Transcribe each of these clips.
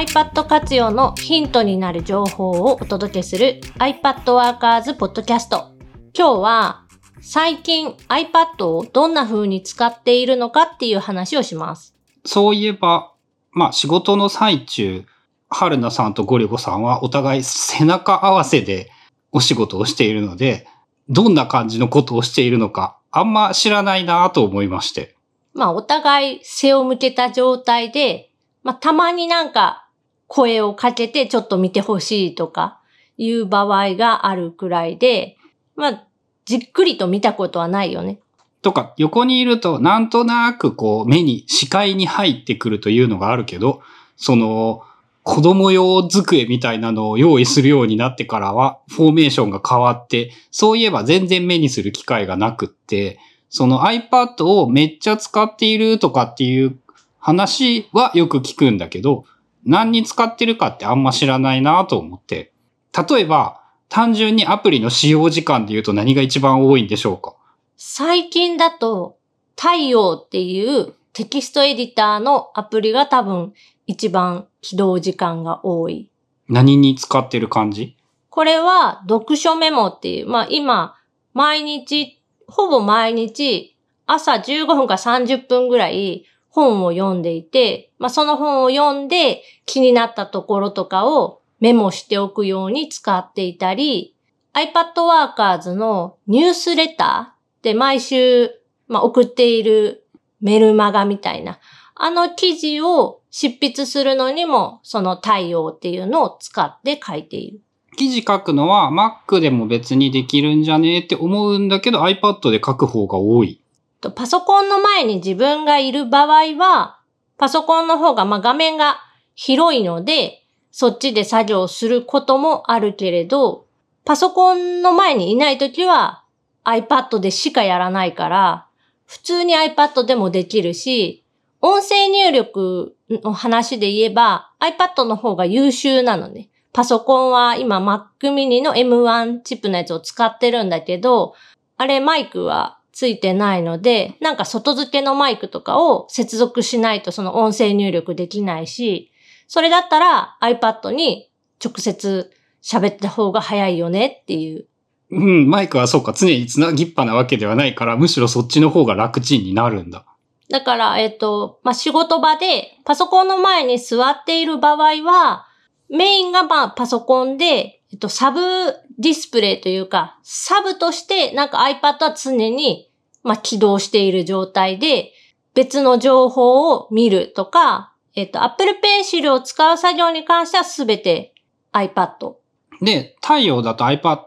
iPad 活用のヒントになる情報をお届けする iPad Workers Podcast。今日は最近 iPad をどんな風に使っているのかっていう話をします。そういえば、まあ仕事の最中、春菜さんとゴリゴさんはお互い背中合わせでお仕事をしているので、どんな感じのことをしているのか、あんま知らないなと思いまして。まあお互い背を向けた状態で、まあたまになんか声をかけてちょっと見てほしいとかいう場合があるくらいで、まあじっくりと見たことはないよね。とか、横にいるとなんとなくこう目に視界に入ってくるというのがあるけど、その子供用机みたいなのを用意するようになってからは、フォーメーションが変わって、そういえば全然目にする機会がなくって、その iPad をめっちゃ使っているとかっていう話はよく聞くんだけど、何に使ってるかってあんま知らないなと思って。例えば、単純にアプリの使用時間で言うと何が一番多いんでしょうか？最近だと、太陽っていうテキストエディターのアプリが多分一番起動時間が多い。何に使ってる感じ？これは読書メモっていう、まあ今、毎日、ほぼ毎日、朝15分か30分ぐらい本を読んでいて、まあその本を読んで気になったところとかをメモしておくように使っていたり、iPad Workers のニュースレターで毎週、まあ、送っているメルマガみたいな、あの記事を執筆するのにも、その太陽っていうのを使って書いている。記事書くのは Mac でも別にできるんじゃねえって思うんだけど iPad で書く方が多い。とパソコンの前に自分がいる場合は、パソコンの方が、まあ、画面が広いので、そっちで作業することもあるけれど、パソコンの前にいないときは iPad でしかやらないから、普通に iPad でもできるし、音声入力の話で言えば iPad の方が優秀なのね。パソコンは今 Mac mini の M1 チップのやつを使ってるんだけど、あれマイクはついてないので、なんか外付けのマイクとかを接続しないとその音声入力できないし、それだったら iPad に直接喋った方が早いよねっていう。うん、マイクはそうか、常につなぎっぱなわけではないから、むしろそっちの方が楽ちんになるんだ。だから、えっと、まあ、仕事場でパソコンの前に座っている場合は、メインがまあパソコンで、えっと、サブディスプレイというか、サブとしてなんか iPad は常に、まあ、起動している状態で、別の情報を見るとか、えっと、Apple Pencil を使う作業に関してはすべて iPad。で、太陽だと iPad、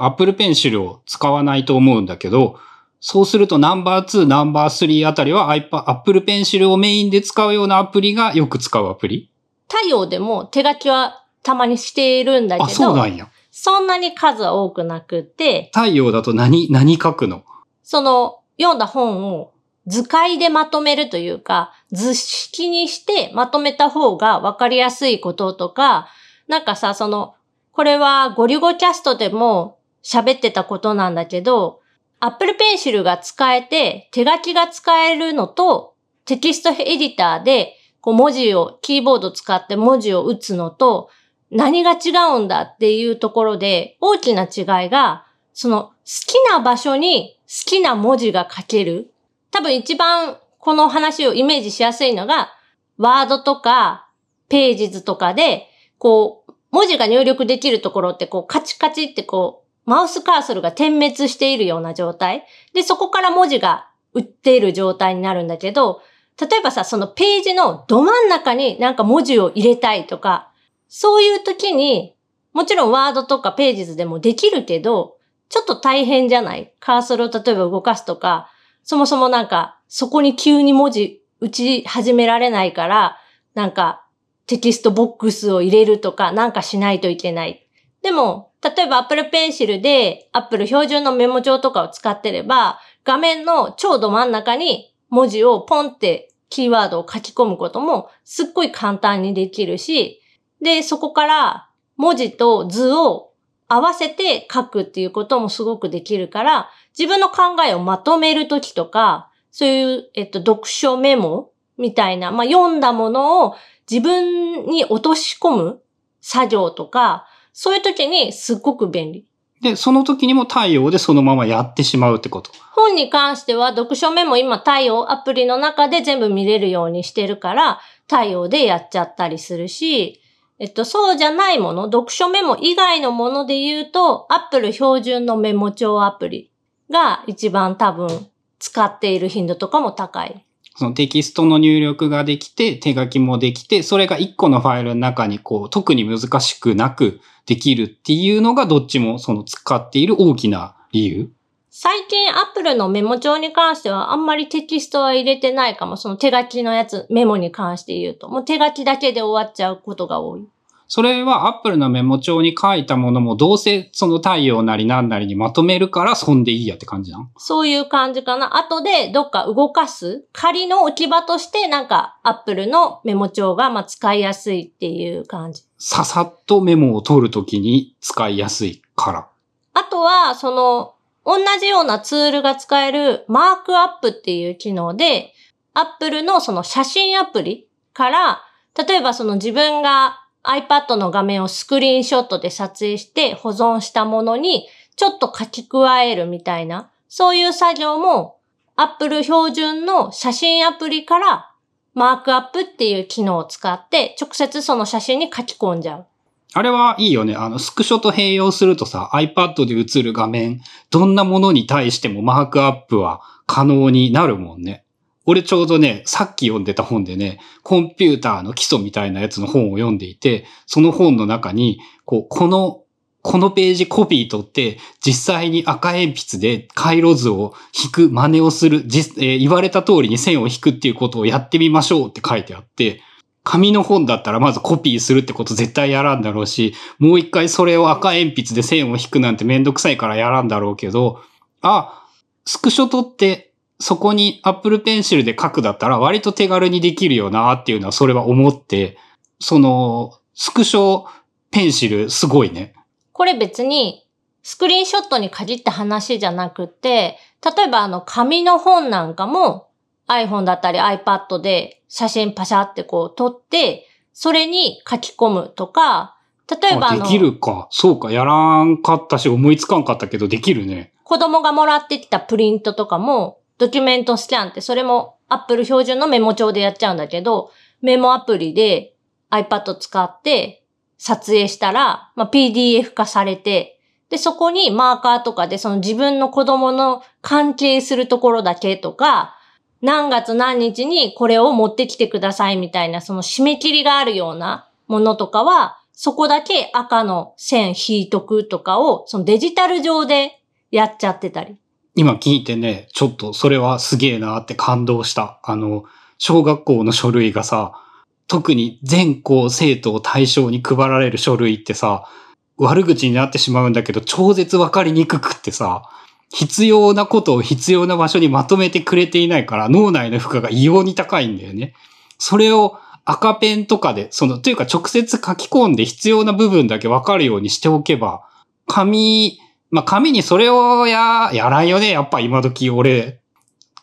Apple Pencil を使わないと思うんだけど、そうするとナンバー2、ナンバー3あたりは iPad、Apple Pencil をメインで使うようなアプリがよく使うアプリ？太陽でも手書きはたまにしているんだけど、あ、そうなんや。そんなに数は多くなくて、太陽だと何、何書くの？その読んだ本を図解でまとめるというか、図式にしてまとめた方がわかりやすいこととか、なんかさ、その、これはゴリゴキャストでも喋ってたことなんだけど、Apple Pencil が使えて手書きが使えるのと、テキストエディターでこう文字を、キーボード使って文字を打つのと、何が違うんだっていうところで、大きな違いが、その好きな場所に好きな文字が書ける。多分一番この話をイメージしやすいのが、ワードとかページ図とかで、こう、文字が入力できるところってこうカチカチってこう、マウスカーソルが点滅しているような状態。で、そこから文字が打っている状態になるんだけど、例えばさ、そのページのど真ん中になんか文字を入れたいとか、そういう時に、もちろんワードとかページ図でもできるけど、ちょっと大変じゃない？カーソルを例えば動かすとか、そもそもなんか、そこに急に文字打ち始められないから、なんか、テキストボックスを入れるとか、なんかしないといけない。でも、例えば Apple Pencil で Apple 標準のメモ帳とかを使ってれば、画面のちょうど真ん中に文字をポンってキーワードを書き込むこともすっごい簡単にできるし、で、そこから文字と図を合わせて書くっていうこともすごくできるから、自分の考えをまとめるときとか、そういう、えっと、読書メモみたいな、まあ、読んだものを自分に落とし込む作業とか、そういう時にすっごく便利。で、その時にも太陽でそのままやってしまうってこと。本に関しては読書メモ今太陽アプリの中で全部見れるようにしてるから、太陽でやっちゃったりするし、えっと、そうじゃないもの、読書メモ以外のもので言うと、Apple 標準のメモ帳アプリが一番多分使っている頻度とかも高い。そのテキストの入力ができて、手書きもできて、それが一個のファイルの中にこう、特に難しくなくできるっていうのがどっちもその使っている大きな理由。最近 Apple のメモ帳に関してはあんまりテキストは入れてないかも。その手書きのやつ、メモに関して言うと。もう手書きだけで終わっちゃうことが多い。それは Apple のメモ帳に書いたものもどうせその太陽なりなんなりにまとめるからそんでいいやって感じなの？そういう感じかな。後でどっか動かす仮の置き場としてなんか Apple のメモ帳がまあ使いやすいっていう感じ。ささっとメモを取るときに使いやすいから。あとは、その、同じようなツールが使えるマークアップっていう機能で、Apple のその写真アプリから、例えばその自分が iPad の画面をスクリーンショットで撮影して保存したものにちょっと書き加えるみたいな、そういう作業も Apple 標準の写真アプリからマークアップっていう機能を使って直接その写真に書き込んじゃう。あれはいいよね。あの、スクショと併用するとさ、iPad で映る画面、どんなものに対してもマークアップは可能になるもんね。俺ちょうどね、さっき読んでた本でね、コンピューターの基礎みたいなやつの本を読んでいて、その本の中に、こう、この、このページコピー取って、実際に赤鉛筆で回路図を引く真似をする、えー言われた通りに線を引くっていうことをやってみましょうって書いてあって、紙の本だったらまずコピーするってこと絶対やらんだろうし、もう一回それを赤鉛筆で線を引くなんてめんどくさいからやらんだろうけど、あ、スクショ取ってそこに Apple Pencil で書くだったら割と手軽にできるよなっていうのはそれは思って、その、スクショペンシルすごいね。これ別にスクリーンショットに限った話じゃなくて、例えばあの紙の本なんかも iPhone だったり iPad で写真パシャってこう撮って、それに書き込むとか、例えばあのあできるか。そうか。やらんかったし思いつかんかったけどできるね。子供がもらってきたプリントとかもドキュメントスキャンってそれも Apple 標準のメモ帳でやっちゃうんだけど、メモアプリで iPad 使って撮影したら、まあ、PDF 化されて、で、そこにマーカーとかでその自分の子供の関係するところだけとか、何月何日にこれを持ってきてくださいみたいなその締め切りがあるようなものとかは、そこだけ赤の線引いとくとかを、そのデジタル上でやっちゃってたり。今聞いてね、ちょっとそれはすげえなって感動した。あの、小学校の書類がさ、特に全校生徒を対象に配られる書類ってさ、悪口になってしまうんだけど、超絶わかりにくくってさ、必要なことを必要な場所にまとめてくれていないから、脳内の負荷が異様に高いんだよね。それを赤ペンとかで、その、というか直接書き込んで必要な部分だけわかるようにしておけば、紙、まあ、紙にそれをや、やらんよね。やっぱ今時俺、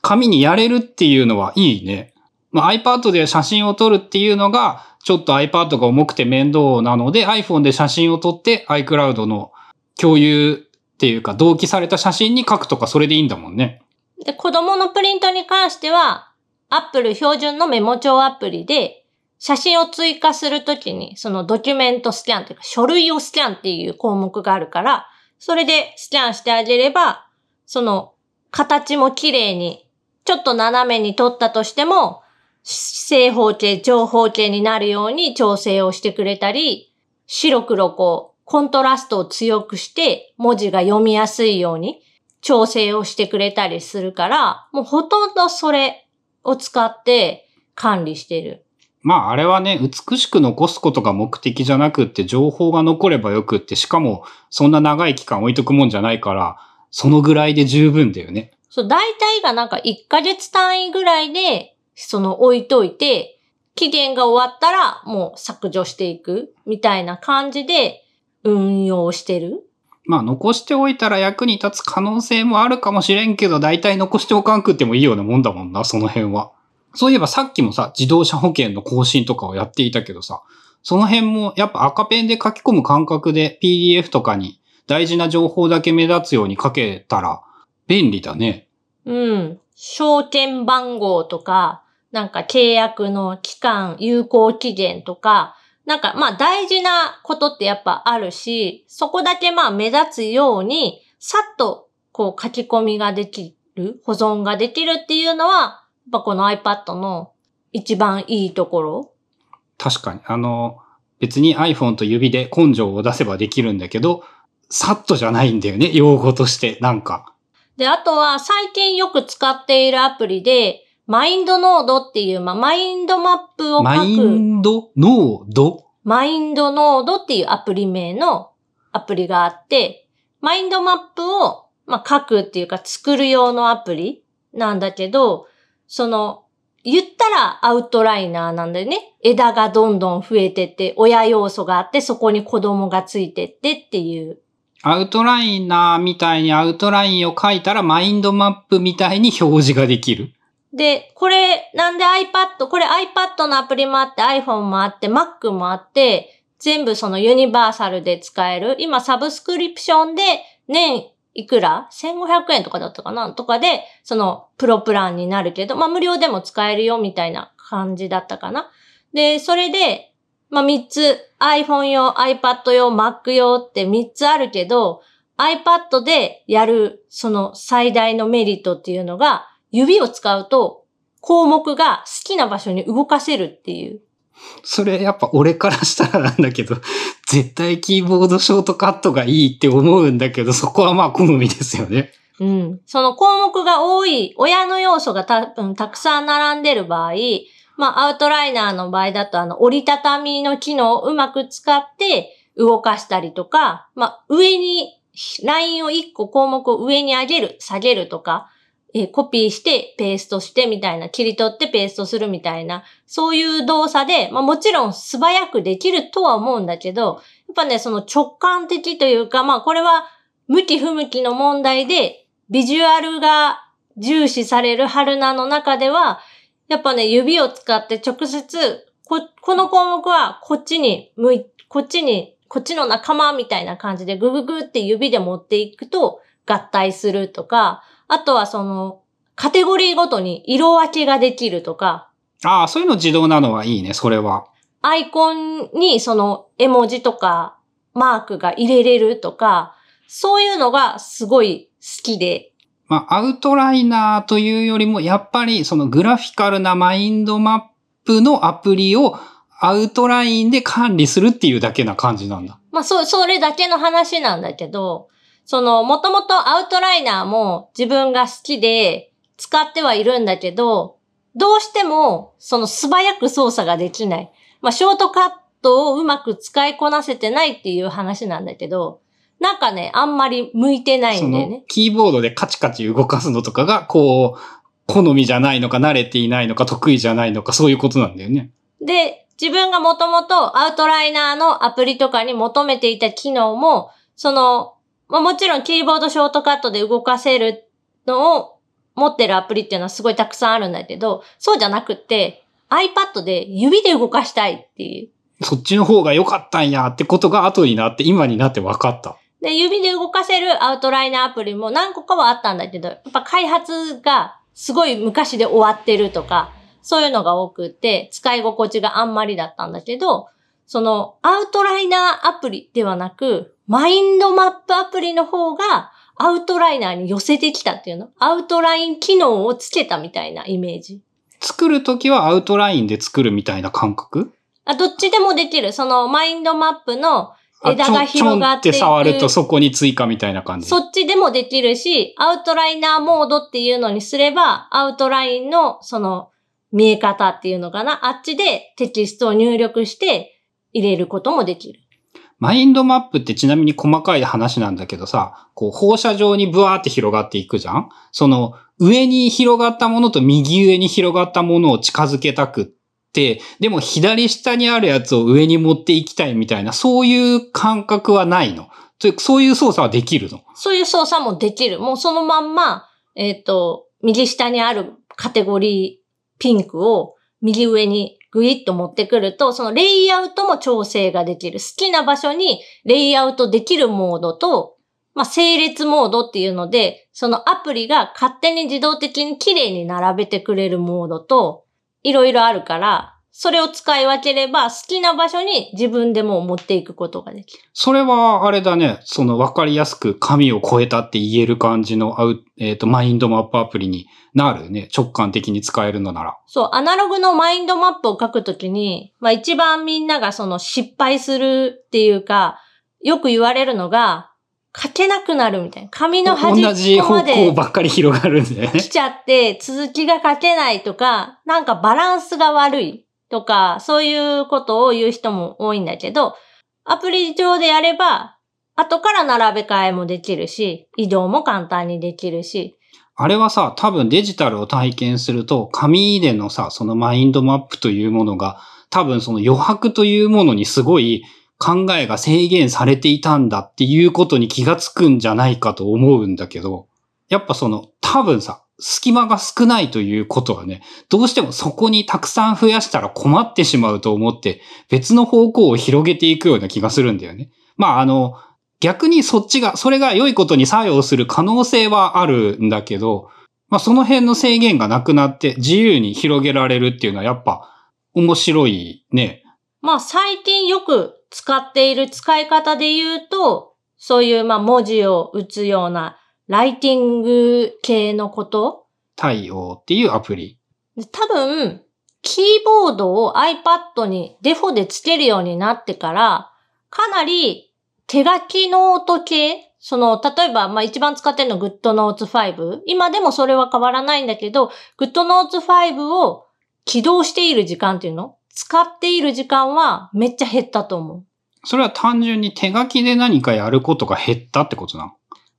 紙にやれるっていうのはいいね。まあ、iPad で写真を撮るっていうのが、ちょっと iPad が重くて面倒なので、iPhone で写真を撮って iCloud の共有っていうか、同期された写真に書くとかそれでいいんだもんね。で、子供のプリントに関しては、Apple 標準のメモ帳アプリで、写真を追加するときに、そのドキュメントスキャンというか、書類をスキャンっていう項目があるから、それでスキャンしてあげれば、その、形も綺麗に、ちょっと斜めに撮ったとしても、正方形、長方形になるように調整をしてくれたり、白黒こう、コントラストを強くして、文字が読みやすいように、調整をしてくれたりするから、もうほとんどそれを使って管理してる。まああれはね、美しく残すことが目的じゃなくって情報が残ればよくって、しかもそんな長い期間置いとくもんじゃないから、そのぐらいで十分だよね。そう、大体がなんか1ヶ月単位ぐらいで、その置いといて、期限が終わったらもう削除していくみたいな感じで運用してる？まあ残しておいたら役に立つ可能性もあるかもしれんけど、大体残しておかんくってもいいようなもんだもんな、その辺は。そういえばさっきもさ、自動車保険の更新とかをやっていたけどさ、その辺もやっぱ赤ペンで書き込む感覚で PDF とかに大事な情報だけ目立つように書けたら便利だね。うん。証券番号とか、なんか契約の期間、有効期限とか、なんかまあ大事なことってやっぱあるし、そこだけまあ目立つように、さっとこう書き込みができる、保存ができるっていうのは、やっぱこの iPad の一番いいところ。確かに。あの、別に iPhone と指で根性を出せばできるんだけど、さっとじゃないんだよね、用語として、なんか。で、あとは最近よく使っているアプリで、マインドノードっていう、まあ、マインドマップを書く。マインド、ノード？マインドノードっていうアプリ名のアプリがあって、マインドマップを、まあ、書くっていうか作る用のアプリなんだけど、その、言ったらアウトライナーなんだよね。枝がどんどん増えてって、親要素があって、そこに子供がついてってっていう。アウトライナーみたいにアウトラインを書いたらマインドマップみたいに表示ができる。で、これ、なんで iPad、これ iPad のアプリもあって iPhone もあって Mac もあって、全部そのユニバーサルで使える。今サブスクリプションで年いくら ?1500 円とかだったかな？とかで、そのプロプランになるけど、まあ無料でも使えるよみたいな感じだったかな。で、それで、まあ3つ iPhone 用、iPad 用、Mac 用って3つあるけど、iPad でやるその最大のメリットっていうのが、指を使うと項目が好きな場所に動かせるっていう。それやっぱ俺からしたらなんだけど、絶対キーボードショートカットがいいって思うんだけど、そこはまあ好みですよね。うん。その項目が多い、親の要素がた,、うん、たくさん並んでる場合、まあ、アウトライナーの場合だと、あの、折りたたみの機能をうまく使って動かしたりとか、まあ、上に、ラインを1個項目を上に上げる、下げるとか、えコピーして、ペーストしてみたいな、切り取ってペーストするみたいな、そういう動作で、まあもちろん素早くできるとは思うんだけど、やっぱね、その直感的というか、まあこれは向き不向きの問題で、ビジュアルが重視される春菜の中では、やっぱね、指を使って直接、こ、この項目はこっちに向い、こっちに、こっちの仲間みたいな感じでグググって指で持っていくと合体するとか、あとはその、カテゴリーごとに色分けができるとか、ああ、そういうの自動なのはいいね、それは。アイコンにその絵文字とかマークが入れれるとか、そういうのがすごい好きで、まあ、アウトライナーというよりも、やっぱりそのグラフィカルなマインドマップのアプリをアウトラインで管理するっていうだけな感じなんだ。まあ、そ、それだけの話なんだけど、その、もともとアウトライナーも自分が好きで使ってはいるんだけど、どうしても、その素早く操作ができない。まあ、ショートカットをうまく使いこなせてないっていう話なんだけど、なんかね、あんまり向いてないんだよね。キーボードでカチカチ動かすのとかが、こう、好みじゃないのか、慣れていないのか、得意じゃないのか、そういうことなんだよね。で、自分がもともとアウトライナーのアプリとかに求めていた機能も、その、まあ、もちろんキーボードショートカットで動かせるのを持ってるアプリっていうのはすごいたくさんあるんだけど、そうじゃなくって、iPad で指で動かしたいっていう。そっちの方が良かったんやってことが後になって、今になって分かった。で、指で動かせるアウトライナーアプリも何個かはあったんだけど、やっぱ開発がすごい昔で終わってるとか、そういうのが多くって、使い心地があんまりだったんだけど、そのアウトライナーアプリではなく、マインドマップアプリの方がアウトライナーに寄せてきたっていうの？アウトライン機能をつけたみたいなイメージ。作るときはアウトラインで作るみたいな感覚？あ、どっちでもできる。そのマインドマップのあ枝が広がっていくちょんって触るとそこに追加みたいな感じ？そっちでもできるし、アウトライナーモードっていうのにすれば、アウトラインのその見え方っていうのかな？あっちでテキストを入力して入れることもできる。マインドマップってちなみに細かい話なんだけどさ、こう放射状にブワーって広がっていくじゃん？その上に広がったものと右上に広がったものを近づけたくって、でも左下にあるやつを上に持っていきたいみたいな、そういう感覚はないの？そういうそういう操作はできるの？そういう操作もできる。もうそのまんま、えっ、と、右下にあるカテゴリーピンクを右上にグイッと持ってくると、そのレイアウトも調整ができる。好きな場所にレイアウトできるモードと、まあ、整列モードっていうので、そのアプリが勝手に自動的に綺麗に並べてくれるモードと、いろいろあるから、それを使い分ければ好きな場所に自分でも持っていくことができる。それは、あれだね。その分かりやすく紙を超えたって言える感じのアウ、えっ、ー、と、マインドマップアプリになるね。直感的に使えるのなら。そう、アナログのマインドマップを書くときに、まあ一番みんながその失敗するっていうか、よく言われるのが、書けなくなるみたいな。紙の端っこまで。同じ方向ばっかり広がるんだよね。来ちゃって、続きが書けないとか、なんかバランスが悪い。とか、そういうことを言う人も多いんだけど、アプリ上でやれば、後から並べ替えもできるし、移動も簡単にできるし。あれはさ、多分デジタルを体験すると、紙でのさ、そのマインドマップというものが、多分その余白というものにすごい考えが制限されていたんだっていうことに気がつくんじゃないかと思うんだけど、やっぱその、多分さ、隙間が少ないということはね、どうしてもそこにたくさん増やしたら困ってしまうと思って、別の方向を広げていくような気がするんだよね。まあ、あの、逆にそっちが、それが良いことに作用する可能性はあるんだけど、まあ、その辺の制限がなくなって自由に広げられるっていうのはやっぱ面白いね。まあ、最近よく使っている使い方で言うと、そういうまあ文字を打つようなライティング系のこと？対応っていうアプリ。多分、キーボードを iPad にデフォでつけるようになってから、かなり手書きノート系？その、例えば、まあ、一番使ってるの GoodNotes 5。今でもそれは変わらないんだけど、GoodNotes 5を起動している時間っていうの？使っている時間はめっちゃ減ったと思う。それは単純に手書きで何かやることが減ったってことなの？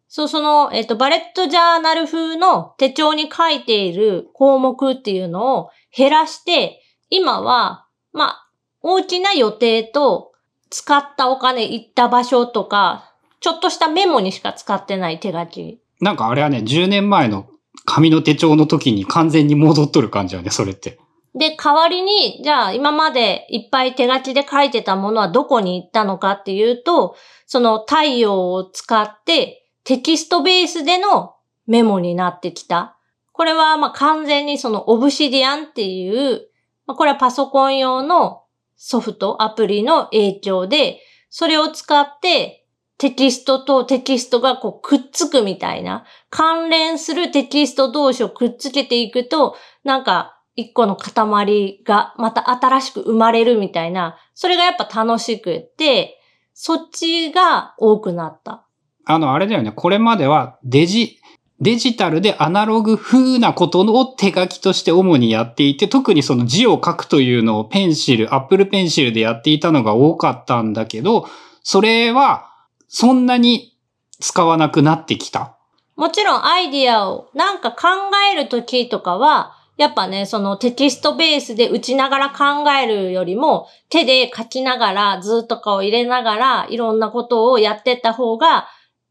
そう、その、えっ、ー、と、バレットジャーナル風の手帳に書いている項目っていうのを減らして、今は、まあ、大きな予定と、使ったお金行った場所とか、ちょっとしたメモにしか使ってない手書き。なんかあれはね、10年前の紙の手帳の時に完全に戻っとる感じよね、それって。で、代わりに、じゃあ今までいっぱい手書きで書いてたものはどこに行ったのかっていうと、その太陽を使ってテキストベースでのメモになってきた。これはま完全にそのオブシディアンっていう、ま、これはパソコン用のソフト、アプリの影響で、それを使ってテキストとテキストがこうくっつくみたいな、関連するテキスト同士をくっつけていくと、なんか一個の塊がまた新しく生まれるみたいな、それがやっぱ楽しくって、そっちが多くなった。あの、あれだよね。これまではデジ、デジタルでアナログ風なことを手書きとして主にやっていて、特にその字を書くというのをペンシル、アップルペンシルでやっていたのが多かったんだけど、それはそんなに使わなくなってきた。もちろんアイディアをなんか考えるときとかは、やっぱね、そのテキストベースで打ちながら考えるよりも、手で書きながら、図とかを入れながら、いろんなことをやってった方が、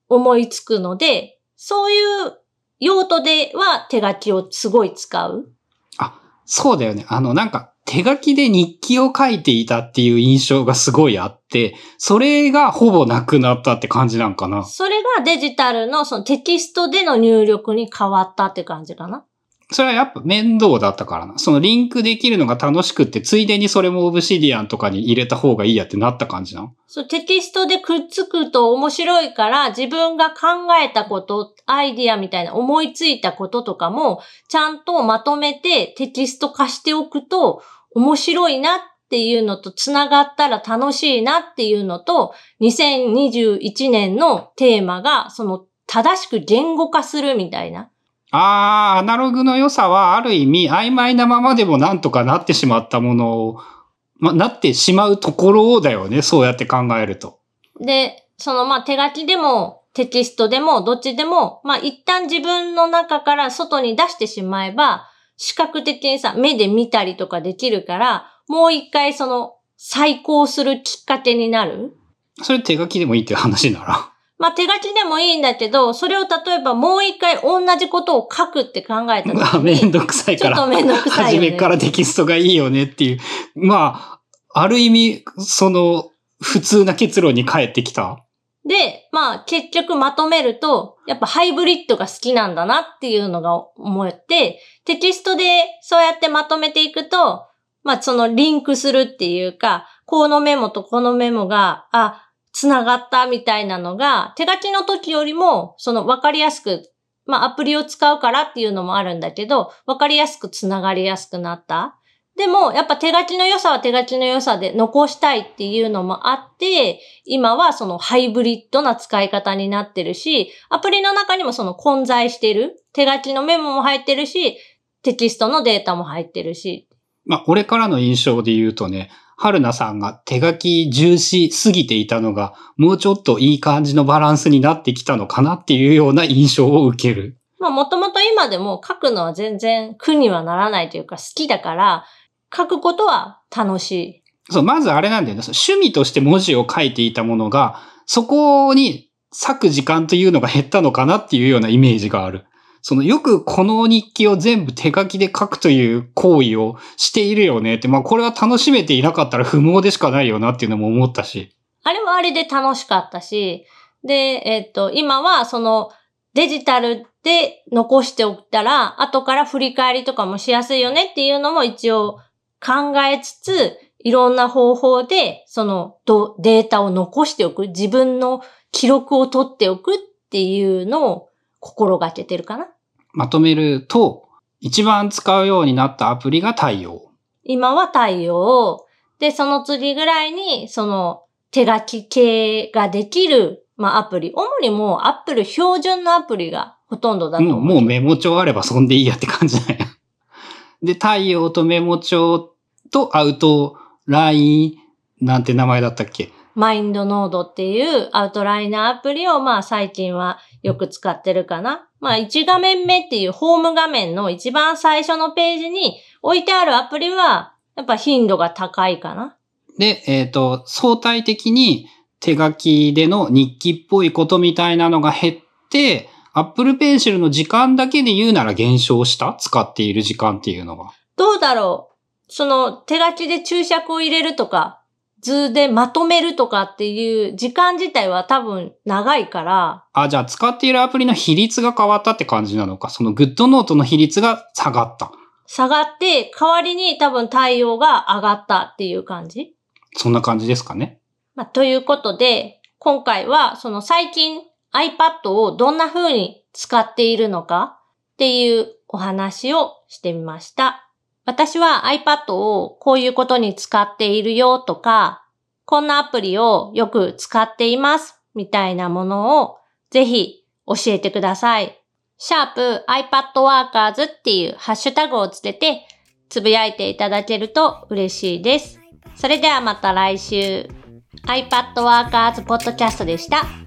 思いつくので、そういう用途では手書きをすごい使う。あ、そうだよね。あの、なんか、手書きで日記を書いていたっていう印象がすごいあって、それがほぼなくなったって感じなんかな。それがデジタルのそのテキストでの入力に変わったって感じかな。それはやっぱ面倒だったからな。そのリンクできるのが楽しくって、ついでにそれもオブシディアンとかに入れた方がいいやってなった感じなそう、テキストでくっつくと面白いから、自分が考えたこと、アイディアみたいな思いついたこととかも、ちゃんとまとめてテキスト化しておくと、面白いなっていうのと、つながったら楽しいなっていうのと、2021年のテーマが、その、正しく言語化するみたいな。ああ、アナログの良さはある意味曖昧なままでもなんとかなってしまったものを、ま、なってしまうところだよね。そうやって考えると。で、そのまあ手書きでもテキストでもどっちでも、まあ一旦自分の中から外に出してしまえば、視覚的にさ、目で見たりとかできるから、もう一回その再考するきっかけになる？それ手書きでもいいっていう話なら。まあ手書きでもいいんだけど、それを例えばもう一回同じことを書くって考えた時 めんに、どくさいから。ちょっとめんどくさいよね。初めからテキストがいいよねっていう。まあ、ある意味、その、普通な結論に返ってきた？で、まあ結局まとめると、やっぱハイブリッドが好きなんだなっていうのが思って、テキストでそうやってまとめていくと、まあそのリンクするっていうか、このメモとこのメモが、あ、つながったみたいなのが、手書きの時よりも、その分かりやすく、まあアプリを使うからっていうのもあるんだけど、分かりやすくつながりやすくなった。でも、やっぱ手書きの良さは手書きの良さで残したいっていうのもあって、今はそのハイブリッドな使い方になってるし、アプリの中にもその混在してる。手書きのメモも入ってるし、テキストのデータも入ってるし。まあ、俺からの印象で言うとね、春菜さんが手書き重視すぎていたのが、もうちょっといい感じのバランスになってきたのかなっていうような印象を受ける。まあもともと今でも書くのは全然苦にはならないというか好きだから、書くことは楽しい。そう、まずあれなんだよね。趣味として文字を書いていたものが、そこに割く時間というのが減ったのかなっていうようなイメージがある。そのよくこの日記を全部手書きで書くという行為をしているよねって、まあこれは楽しめていなかったら不毛でしかないよなっていうのも思ったし。あれはあれで楽しかったし、で、えっと、今はそのデジタルで残しておったら、後から振り返りとかもしやすいよねっていうのも一応考えつつ、いろんな方法で、そのデータを残しておく、自分の記録を取っておくっていうのを心がけてるかな。まとめると、一番使うようになったアプリが太陽。今は対応。で、その次ぐらいに、その手書き系ができる、まあアプリ。主にもうアップル標準のアプリがほとんどだと思うもうメモ帳あればそんでいいやって感じだよ。で、太陽とメモ帳とアウトラインなんて名前だったっけ？マインドノードっていうアウトライナーアプリをまあ最近はよく使ってるかな。まあ1画面目っていうホーム画面の一番最初のページに置いてあるアプリはやっぱ頻度が高いかな。で、えっ、と、相対的に手書きでの日記っぽいことみたいなのが減って、Apple Pencil の時間だけで言うなら減少した？使っている時間っていうのが。どうだろうその手書きで注釈を入れるとか、図でまとめるとかっていう時間自体は多分長いから、あ、じゃあ使っているアプリの比率が変わったって感じなのか。その GoodNote の比率が下がった。下がって代わりに多分対応が上がったっていう感じ？そんな感じですかね。まあ、ということで、今回はその最近 iPad をどんな風に使っているのかっていうお話をしてみました。私は iPad をこういうことに使っているよとか、こんなアプリをよく使っていますみたいなものをぜひ教えてください。シャープ iPadWorkers っていうハッシュタグをつけてつぶやいていただけると嬉しいです。それではまた来週。iPad Workers Podcast でした。